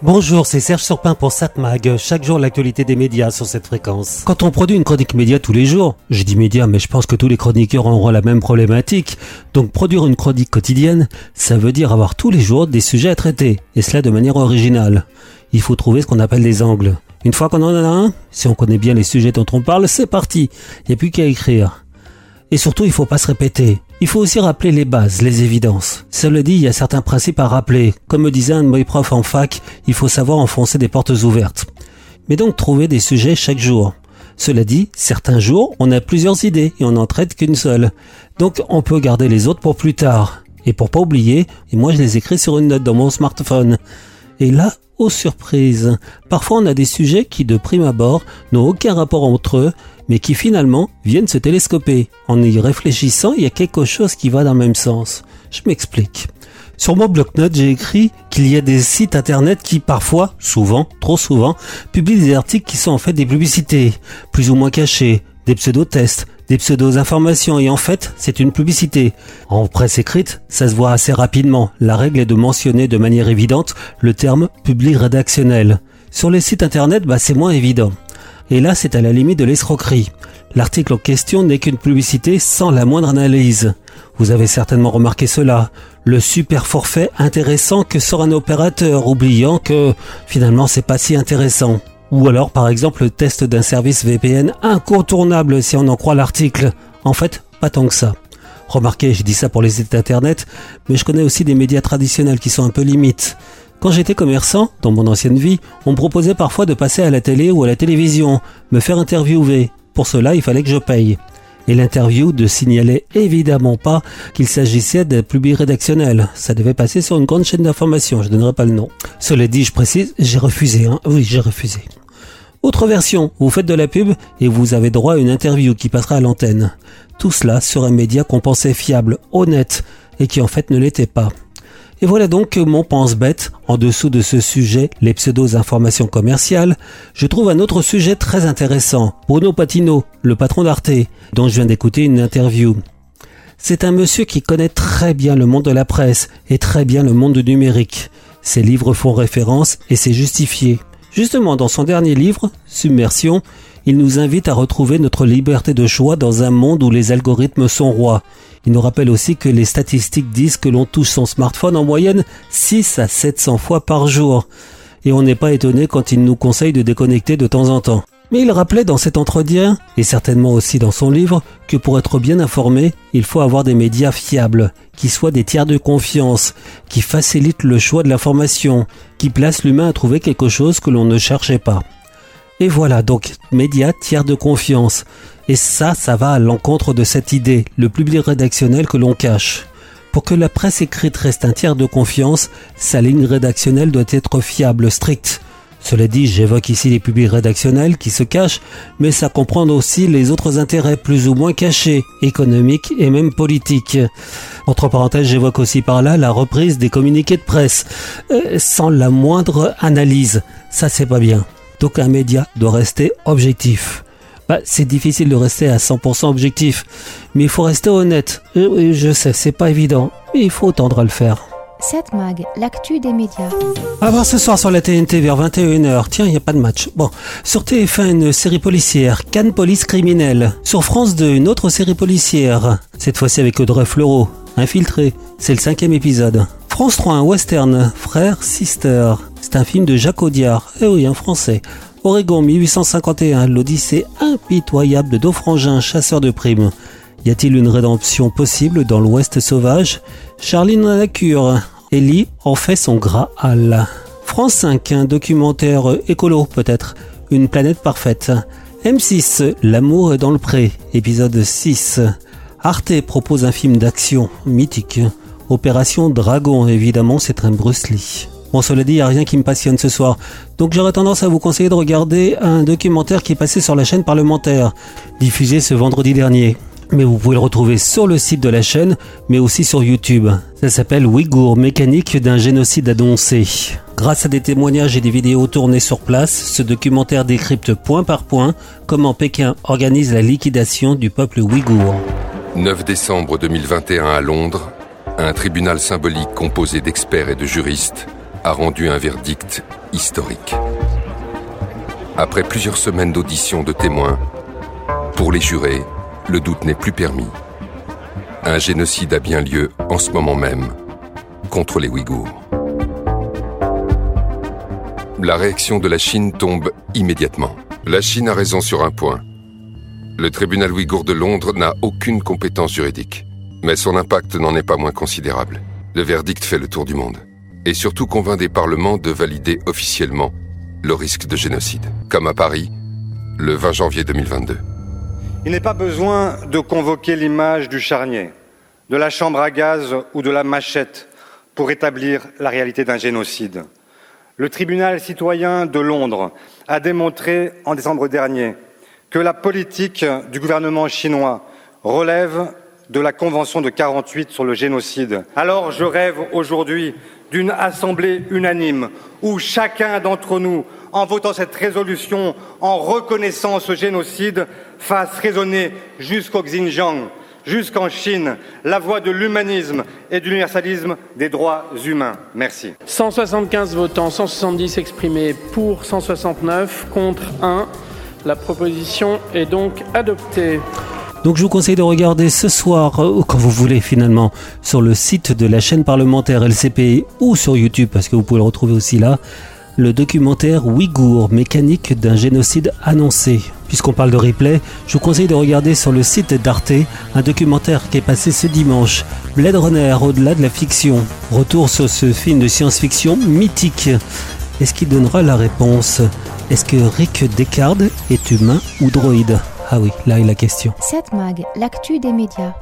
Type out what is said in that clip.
Bonjour, c'est Serge Surpin pour SatMag. Chaque jour, l'actualité des médias sur cette fréquence. Quand on produit une chronique média tous les jours, je dis média, mais je pense que tous les chroniqueurs auront la même problématique. Donc, produire une chronique quotidienne, ça veut dire avoir tous les jours des sujets à traiter, et cela de manière originale. Il faut trouver ce qu'on appelle des angles. Une fois qu'on en a un, si on connaît bien les sujets dont on parle, c'est parti. Il n'y a plus qu'à écrire. Et surtout, il faut pas se répéter. Il faut aussi rappeler les bases, les évidences. Cela dit, il y a certains principes à rappeler. Comme me disait un de mes profs en fac, il faut savoir enfoncer des portes ouvertes. Mais donc trouver des sujets chaque jour. Cela dit, certains jours, on a plusieurs idées et on n'en traite qu'une seule. Donc on peut garder les autres pour plus tard. Et pour pas oublier, et moi je les écris sur une note dans mon smartphone. Et là, aux surprises, parfois on a des sujets qui de prime abord n'ont aucun rapport entre eux, mais qui finalement viennent se télescoper. En y réfléchissant, il y a quelque chose qui va dans le même sens. Je m'explique. Sur mon bloc-notes, j'ai écrit qu'il y a des sites internet qui parfois, souvent, trop souvent, publient des articles qui sont en fait des publicités, plus ou moins cachées, des pseudo-tests, des pseudo-informations et en fait, c'est une publicité. En presse écrite, ça se voit assez rapidement. La règle est de mentionner de manière évidente le terme public rédactionnel. Sur les sites internet, bah, c'est moins évident. Et là, c'est à la limite de l'escroquerie. L'article en question n'est qu'une publicité sans la moindre analyse. Vous avez certainement remarqué cela. Le super forfait intéressant que sort un opérateur, oubliant que finalement c'est pas si intéressant. Ou alors par exemple le test d'un service VPN incontournable si on en croit l'article. En fait, pas tant que ça. Remarquez, j'ai dit ça pour les sites internet, mais je connais aussi des médias traditionnels qui sont un peu limites. Quand j'étais commerçant, dans mon ancienne vie, on me proposait parfois de passer à la télé ou à la télévision, me faire interviewer. Pour cela, il fallait que je paye. Et l'interview ne signalait évidemment pas qu'il s'agissait d'un public rédactionnel. Ça devait passer sur une grande chaîne d'information, je ne donnerai pas le nom. Cela dit, je précise, j'ai refusé. Hein. Oui, j'ai refusé. Autre version, vous faites de la pub et vous avez droit à une interview qui passera à l'antenne. Tout cela sur un média qu'on pensait fiable, honnête, et qui en fait ne l'était pas. Et voilà donc mon pense-bête. En dessous de ce sujet, les pseudo-informations commerciales, je trouve un autre sujet très intéressant. Bruno Patino, le patron d'Arte, dont je viens d'écouter une interview. C'est un monsieur qui connaît très bien le monde de la presse et très bien le monde du numérique. Ses livres font référence et c'est justifié. Justement, dans son dernier livre, Submersion, il nous invite à retrouver notre liberté de choix dans un monde où les algorithmes sont rois. Il nous rappelle aussi que les statistiques disent que l'on touche son smartphone en moyenne 6 à 700 fois par jour. Et on n'est pas étonné quand il nous conseille de déconnecter de temps en temps. Mais il rappelait dans cet entretien, et certainement aussi dans son livre, que pour être bien informé, il faut avoir des médias fiables, qui soient des tiers de confiance, qui facilitent le choix de l'information, qui placent l'humain à trouver quelque chose que l'on ne cherchait pas. Et voilà donc, médias tiers de confiance. Et ça, ça va à l'encontre de cette idée, le public rédactionnel que l'on cache. Pour que la presse écrite reste un tiers de confiance, sa ligne rédactionnelle doit être fiable, stricte. Cela dit, j'évoque ici les publics rédactionnels qui se cachent, mais ça comprend aussi les autres intérêts plus ou moins cachés, économiques et même politiques. Entre parenthèses, j'évoque aussi par là la reprise des communiqués de presse, euh, sans la moindre analyse. Ça, c'est pas bien. Donc un média doit rester objectif. Bah, c'est difficile de rester à 100% objectif, mais il faut rester honnête. Euh, je sais, c'est pas évident, mais il faut tendre à le faire. 7 Mag, l'actu des médias. À voir ce soir sur la TNT vers 21h. Tiens, il n'y a pas de match. Bon, sur TF1, une série policière, Cannes Police Criminelle. Sur France 2, une autre série policière. Cette fois-ci avec Audrey Fleurot. Infiltré. C'est le cinquième épisode. France 3, un western, Frère, Sister. C'est un film de Jacques Audiard. Eh oui, un français. Oregon 1851, l'Odyssée impitoyable de Dauphrangin, chasseur de primes. Y a-t-il une rédemption possible dans l'Ouest sauvage? Charline la cure. Ellie en fait son Graal. France 5, un documentaire écolo peut-être. Une planète parfaite. M6, L'amour dans le pré, épisode 6. Arte propose un film d'action mythique. Opération Dragon, évidemment, c'est un Bruce Lee. Bon, cela dit, il n'y a rien qui me passionne ce soir. Donc j'aurais tendance à vous conseiller de regarder un documentaire qui est passé sur la chaîne parlementaire, diffusé ce vendredi dernier. Mais vous pouvez le retrouver sur le site de la chaîne, mais aussi sur YouTube. Ça s'appelle Ouïghour, mécanique d'un génocide annoncé. Grâce à des témoignages et des vidéos tournées sur place, ce documentaire décrypte point par point comment Pékin organise la liquidation du peuple ouïghour. 9 décembre 2021 à Londres, un tribunal symbolique composé d'experts et de juristes a rendu un verdict historique. Après plusieurs semaines d'audition de témoins, pour les jurés, le doute n'est plus permis. Un génocide a bien lieu en ce moment même contre les Ouïghours. La réaction de la Chine tombe immédiatement. La Chine a raison sur un point. Le tribunal ouïghour de Londres n'a aucune compétence juridique, mais son impact n'en est pas moins considérable. Le verdict fait le tour du monde, et surtout convainc des parlements de valider officiellement le risque de génocide, comme à Paris, le 20 janvier 2022. Il n'est pas besoin de convoquer l'image du charnier, de la chambre à gaz ou de la machette pour établir la réalité d'un génocide. Le tribunal citoyen de Londres a démontré en décembre dernier que la politique du gouvernement chinois relève de la Convention de 48 sur le génocide. Alors je rêve aujourd'hui d'une assemblée unanime où chacun d'entre nous, en votant cette résolution, en reconnaissant ce génocide, fasse résonner jusqu'au Xinjiang, jusqu'en Chine, la voix de l'humanisme et de l'universalisme des droits humains. Merci. 175 votants, 170 exprimés pour 169, contre 1. La proposition est donc adoptée. Donc je vous conseille de regarder ce soir, euh, ou quand vous voulez finalement, sur le site de la chaîne parlementaire LCP ou sur YouTube, parce que vous pouvez le retrouver aussi là, le documentaire Ouïghour, mécanique d'un génocide annoncé. Puisqu'on parle de replay, je vous conseille de regarder sur le site d'Arte un documentaire qui est passé ce dimanche, Blade Runner, au-delà de la fiction. Retour sur ce film de science-fiction mythique. Est-ce qu'il donnera la réponse? Est-ce que Rick Deckard est humain ou droïde? Ah oui, là est la question. 7 Mag, l'actu des médias.